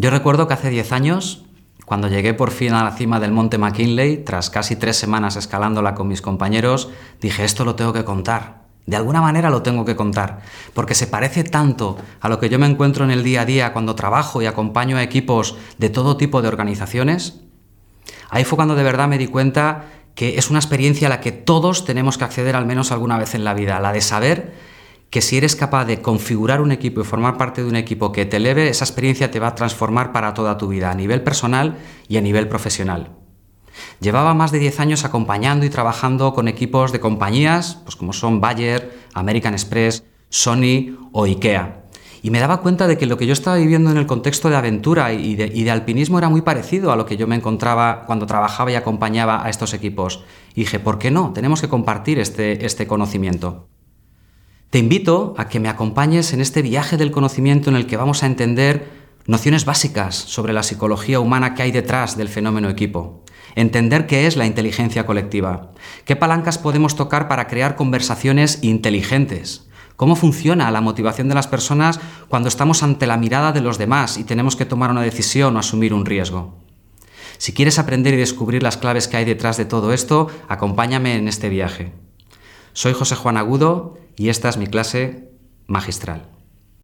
Yo recuerdo que hace 10 años, cuando llegué por fin a la cima del monte McKinley, tras casi tres semanas escalándola con mis compañeros, dije, esto lo tengo que contar. De alguna manera lo tengo que contar, porque se parece tanto a lo que yo me encuentro en el día a día cuando trabajo y acompaño a equipos de todo tipo de organizaciones. Ahí fue cuando de verdad me di cuenta que es una experiencia a la que todos tenemos que acceder al menos alguna vez en la vida, la de saber que si eres capaz de configurar un equipo y formar parte de un equipo que te eleve, esa experiencia te va a transformar para toda tu vida, a nivel personal y a nivel profesional. Llevaba más de 10 años acompañando y trabajando con equipos de compañías, pues como son Bayer, American Express, Sony o IKEA. Y me daba cuenta de que lo que yo estaba viviendo en el contexto de aventura y de, alpinismo era muy parecido a lo que yo me encontraba cuando trabajaba y acompañaba a estos equipos. Y dije, ¿por qué no? Tenemos que compartir este, este conocimiento. Te invito a que me acompañes en este viaje del conocimiento en el que vamos a entender nociones básicas sobre la psicología humana que hay detrás del fenómeno equipo. Entender qué es la inteligencia colectiva, qué palancas podemos tocar para crear conversaciones inteligentes, cómo funciona la motivación de las personas cuando estamos ante la mirada de los demás y tenemos que tomar una decisión o asumir un riesgo. Si quieres aprender y descubrir las claves que hay detrás de todo esto, acompáñame en este viaje. Soy José Juan Agudo y esta es mi clase magistral.